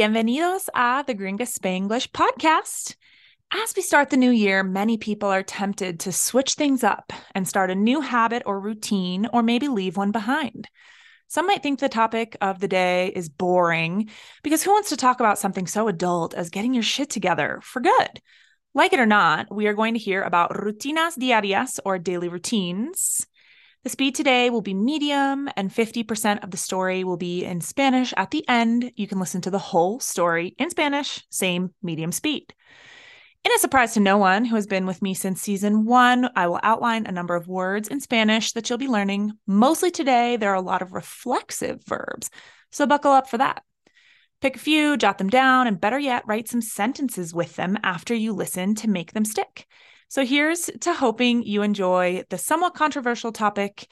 bienvenidos a the Gringa Spanglish podcast. As we start the new year, many people are tempted to switch things up and start a new habit or routine, or maybe leave one behind. Some might think the topic of the day is boring because who wants to talk about something so adult as getting your shit together for good? Like it or not, we are going to hear about rutinas diarias or daily routines. The speed today will be medium, and 50% of the story will be in Spanish at the end. You can listen to the whole story in Spanish, same medium speed. In a surprise to no one who has been with me since season one, I will outline a number of words in Spanish that you'll be learning. Mostly today, there are a lot of reflexive verbs, so buckle up for that. Pick a few, jot them down, and better yet, write some sentences with them after you listen to make them stick. So here's to hoping you enjoy the somewhat controversial topic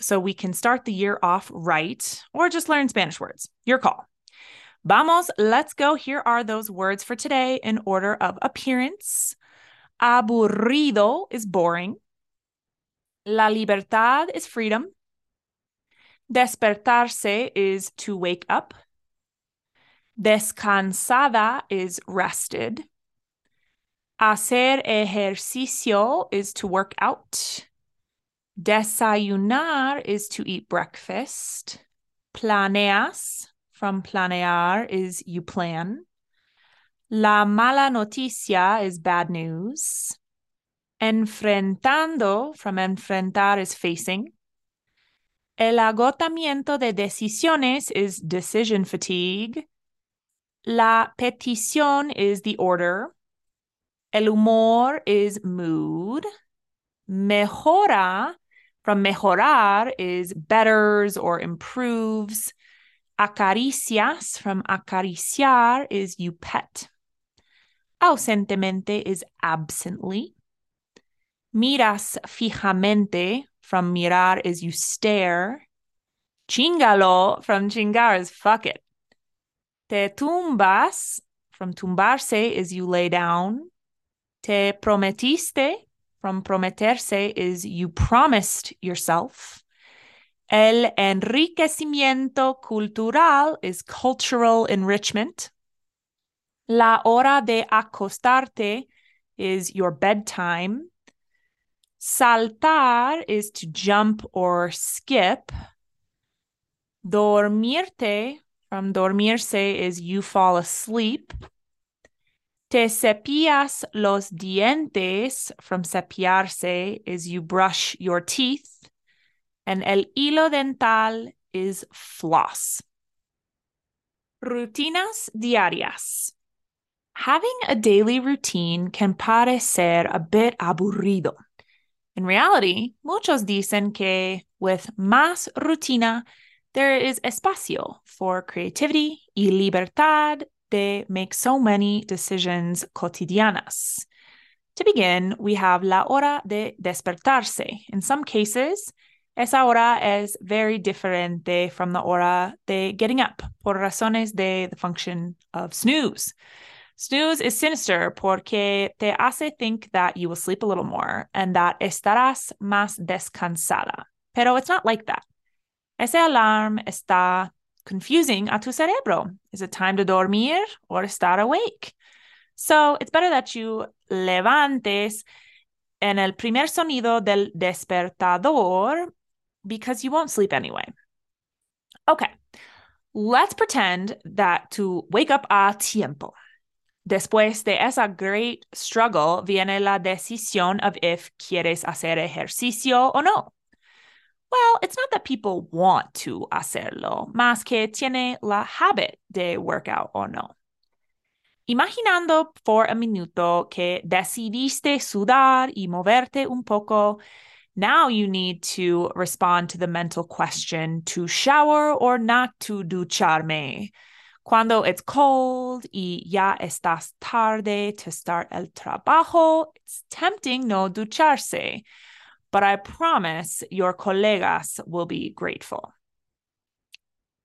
so we can start the year off right or just learn Spanish words. Your call. Vamos, let's go. Here are those words for today in order of appearance. Aburrido is boring. La libertad is freedom. Despertarse is to wake up. Descansada is rested. Hacer ejercicio is to work out. Desayunar is to eat breakfast. Planeas from planear is you plan. La mala noticia is bad news. Enfrentando from enfrentar is facing. El agotamiento de decisiones is decision fatigue. La petición is the order. El humor is mood. Mejora from mejorar is betters or improves. Acaricias from acariciar is you pet. Ausentemente is absently. Miras fijamente from mirar is you stare. Chingalo from chingar is fuck it. Te tumbas from tumbarse is you lay down. Te prometiste from prometerse is you promised yourself. El enriquecimiento cultural is cultural enrichment. La hora de acostarte is your bedtime. Saltar is to jump or skip. Dormirte from dormirse is you fall asleep. Te cepillas los dientes from cepillarse is you brush your teeth and el hilo dental is floss. Rutinas diarias. Having a daily routine can parecer a bit aburrido. In reality, muchos dicen que with más rutina, there is espacio for creativity y libertad de make so many decisions cotidianas. To begin, we have la hora de despertarse. In some cases, esa hora es very diferente from the hora de getting up por razones de the function of snooze. Snooze is sinister porque te hace think that you will sleep a little more and that estarás más descansada. Pero it's not like that. Ese alarm está confusing a tu cerebro. Is it time to dormir or estar awake? So it's better that you levantes en el primer sonido del despertador because you won't sleep anyway. Okay, let's pretend that to wake up a tiempo. Después de esa great struggle viene la decisión of if quieres hacer ejercicio o no. Well, it's not that people want to hacerlo, más que tiene la habit de workout o no. Imaginando por un minuto que decidiste sudar y moverte un poco, now you need to respond to the mental question to shower or not to ducharme. Cuando it's cold y ya estás tarde to start el trabajo, it's tempting no ducharse, but I promise your colegas will be grateful.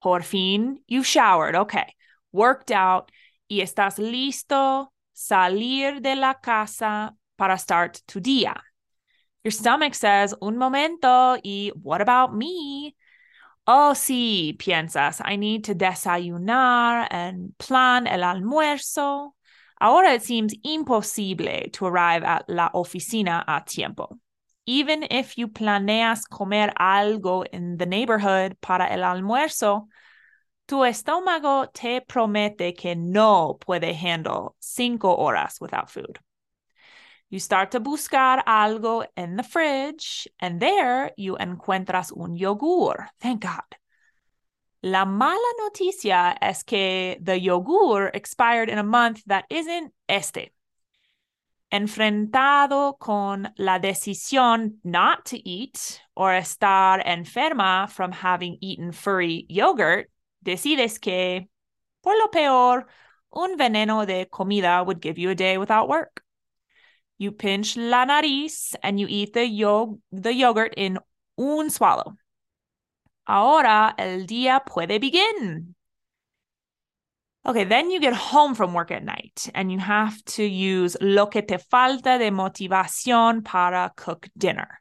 Por fin, you showered, okay, worked out y estás listo salir de la casa para start tu día. Your stomach says, un momento, y what about me? Oh, sí, piensas, I need to desayunar and plan el almuerzo. Ahora it seems imposible to arrive at la oficina a tiempo. Even if you planeas comer algo in the neighborhood para el almuerzo, tu estómago te promete que no puede handle cinco horas without food. You start to buscar algo in the fridge, and there you encuentras un yogur. Thank God. La mala noticia es que the yogur expired in a month that isn't este. Enfrentado con la decisión not to eat or estar enferma from having eaten furry yogurt, decides que, por lo peor, un veneno de comida would give you a day without work. You pinch la nariz and you eat the, yo- the yogurt in un swallow. Ahora el día puede begin. Okay, then you get home from work at night and you have to use lo que te falta de motivación para cook dinner.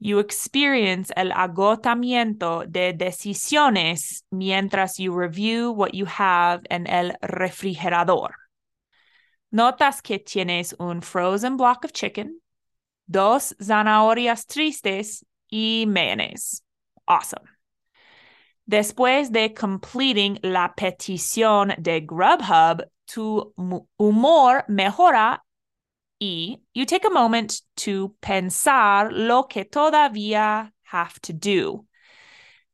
You experience el agotamiento de decisiones mientras you review what you have en el refrigerador. Notas que tienes un frozen block of chicken, dos zanahorias tristes y mayonnaise. Awesome. Después de completing la petición de Grubhub, tu humor mejora y you take a moment to pensar lo que todavía have to do.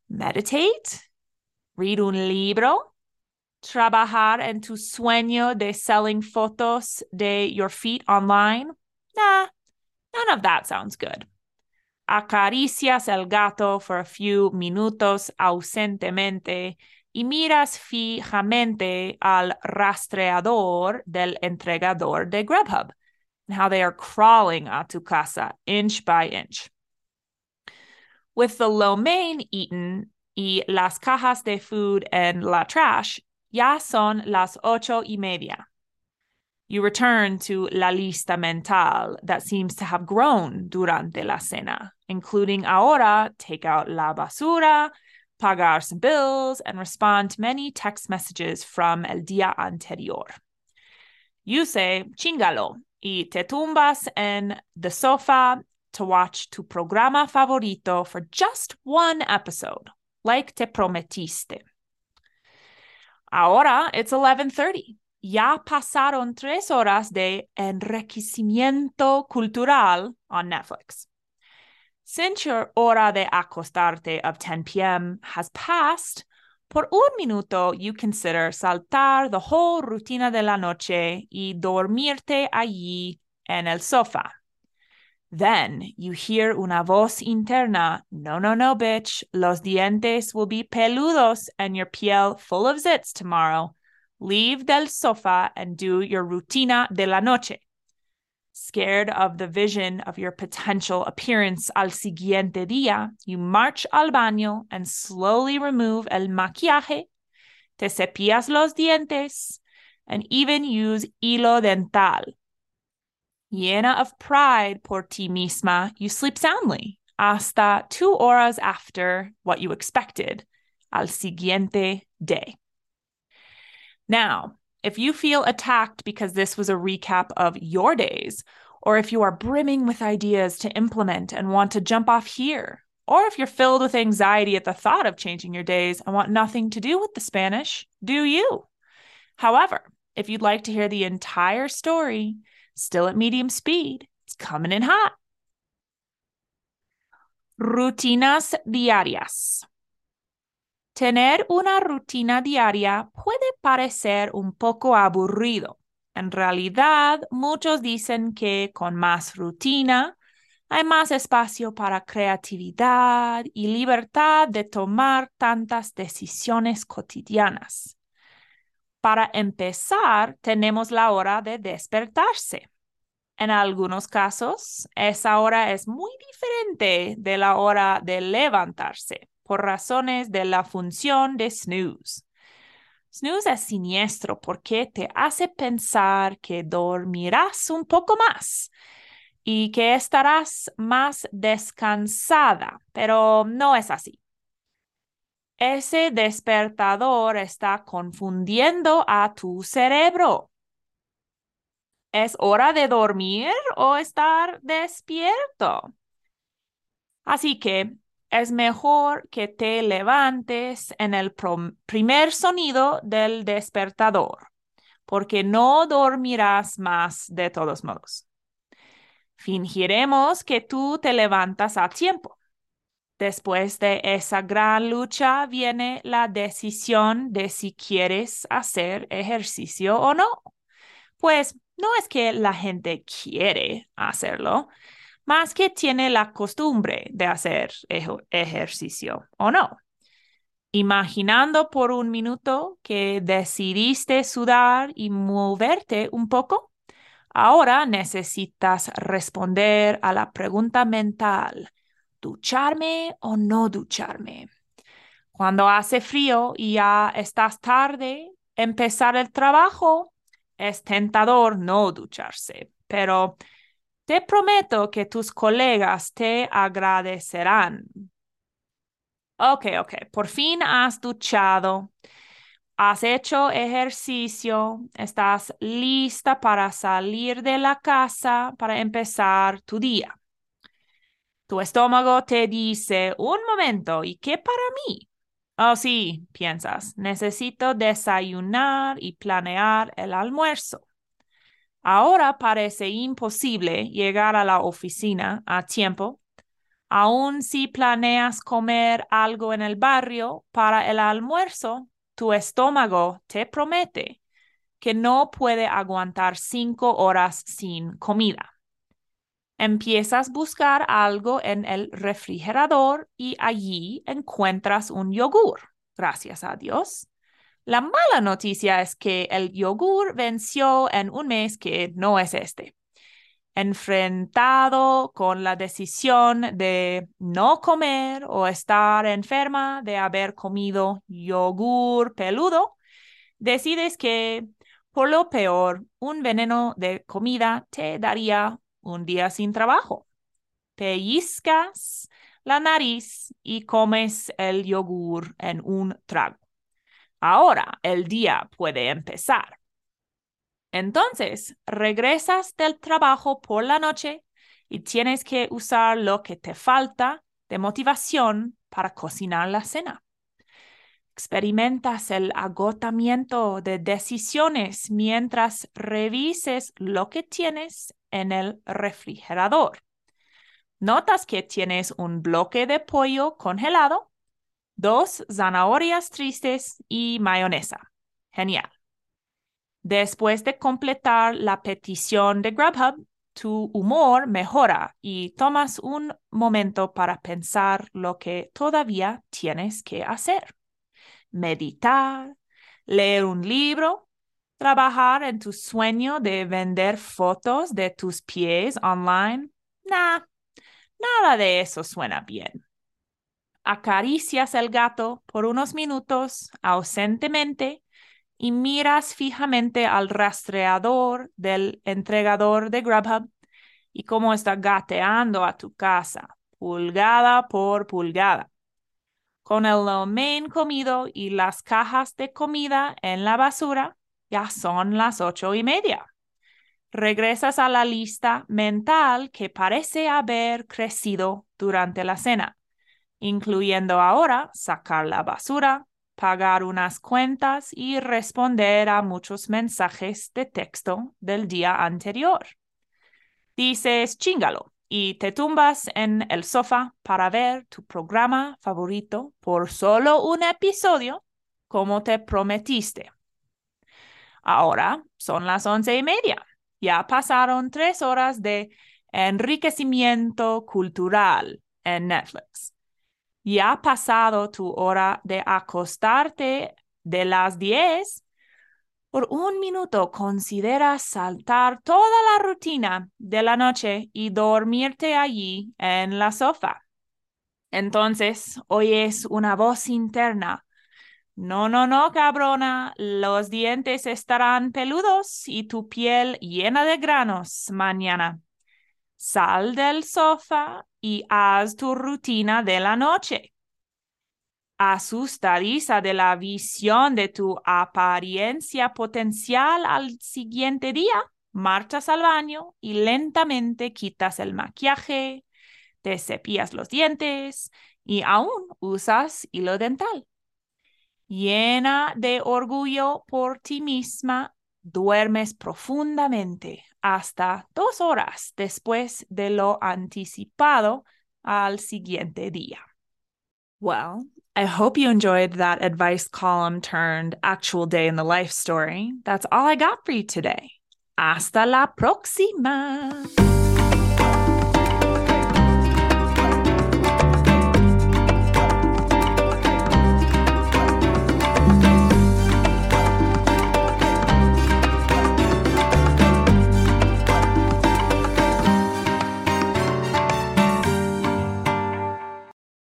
Meditate, read un libro, trabajar en tu sueño de selling fotos de your feet online. Nah, none of that sounds good. Acaricias el gato for a few minutos ausentemente y miras fijamente al rastreador del entregador de Grubhub how they are crawling a tu casa inch by inch. With the lo mein eaten y las cajas de food and la trash, ya son las ocho y media. You return to la lista mental that seems to have grown durante la cena, including ahora take out la basura, pagar some bills, and respond to many text messages from el día anterior. You say, chingalo, y te tumbas en the sofa to watch tu programa favorito for just one episode, like te prometiste. Ahora it's 11:30. Ya pasaron tres horas de enriquecimiento cultural on Netflix. Since your hora de acostarte of 10 p.m. has passed, por un minuto you consider saltar the whole rutina de la noche y dormirte allí en el sofá. Then you hear una voz interna, no, no, no, bitch, los dientes will be peludos and your piel full of zits tomorrow. Leave del sofá and do your rutina de la noche. Scared of the vision of your potential appearance al siguiente día, you march al baño and slowly remove el maquillaje, te cepillas los dientes, and even use hilo dental. Llena of pride por ti misma, you sleep soundly hasta two horas after what you expected, al siguiente day. Now, if you feel attacked because this was a recap of your days, or if you are brimming with ideas to implement and want to jump off here, or if you're filled with anxiety at the thought of changing your days and want nothing to do with the Spanish, do you? However, if you'd like to hear the entire story, still at medium speed, it's coming in hot. Rutinas diarias. Tener una rutina diaria puede parecer un poco aburrido. En realidad, muchos dicen que con más rutina hay más espacio para creatividad y libertad de tomar tantas decisiones cotidianas. Para empezar, tenemos la hora de despertarse. En algunos casos, esa hora es muy diferente de la hora de levantarse por razones de la función de snooze. Snooze es siniestro porque te hace pensar que dormirás un poco más y que estarás más descansada, pero no es así. ese despertador está confundiendo a tu cerebro. ¿Es hora de dormir o estar despierto? Así que es mejor que te levantes en el primer sonido del despertador, porque no dormirás más de todos modos. Fingiremos que tú te levantas a tiempo. Después de esa gran lucha viene la decisión de si quieres hacer ejercicio o no. Pues no es que la gente quiere hacerlo, más que tiene la costumbre de hacer ejercicio o no. Imaginando por un minuto que decidiste sudar y moverte un poco, ahora necesitas responder a la pregunta mental ¿ducharme o no ducharme? Cuando hace frío y ya estás tarde, empezar el trabajo, es tentador no ducharse, pero te prometo que tus colegas te agradecerán. Ok, ok, por fin has duchado, has hecho ejercicio, estás lista para salir de la casa para empezar tu día. Tu estómago te dice, un momento, ¿y qué para mí? Oh, sí, piensas, necesito desayunar y planear el almuerzo. Ahora parece imposible llegar a la oficina a tiempo, aun si planeas comer algo en el barrio para el almuerzo, tu estómago te promete que no puede aguantar cinco horas sin comida empiezas a buscar algo en el refrigerador y allí encuentras un yogur, gracias a Dios. La mala noticia es que el yogur venció en un mes que no es este. Enfrentado con la decisión de no comer o estar enferma de haber comido yogur peludo, decides que por lo peor un veneno de comida te daría un día sin trabajo. Pellizcas la nariz y comes el yogur en un trago. Ahora el día puede empezar. Entonces, regresas del trabajo por la noche y tienes que usar lo que te falta de motivación para cocinar la cena. Experimentas el agotamiento de decisiones mientras revises lo que tienes en el refrigerador. Notas que tienes un bloque de pollo congelado, dos zanahorias tristes y mayonesa. Genial. Después de completar la petición de Grubhub, tu humor mejora y tomas un momento para pensar lo que todavía tienes que hacer. Meditar, leer un libro ¿Trabajar en tu sueño de vender fotos de tus pies online? Nah, nada de eso suena bien. Acaricias el gato por unos minutos ausentemente y miras fijamente al rastreador del entregador de Grubhub y cómo está gateando a tu casa, pulgada por pulgada. Con el main comido y las cajas de comida en la basura, ya son las ocho y media. Regresas a la lista mental que parece haber crecido durante la cena, incluyendo ahora sacar la basura, pagar unas cuentas y responder a muchos mensajes de texto del día anterior. Dices chingalo y te tumbas en el sofá para ver tu programa favorito por solo un episodio como te prometiste. Ahora son las once y media. Ya pasaron tres horas de enriquecimiento cultural en Netflix. Ya ha pasado tu hora de acostarte de las diez. Por un minuto consideras saltar toda la rutina de la noche y dormirte allí en la sofá. Entonces oyes una voz interna no, no, no, cabrona, los dientes estarán peludos y tu piel llena de granos mañana. Sal del sofá y haz tu rutina de la noche. asustadiza de la visión de tu apariencia potencial al siguiente día, marchas al baño y lentamente quitas el maquillaje, te cepillas los dientes y aún usas hilo dental. Llena de orgullo por ti misma, duermes profundamente hasta dos horas después de lo anticipado al siguiente día. Well, I hope you enjoyed that advice column turned actual day in the life story. That's all I got for you today. Hasta la próxima.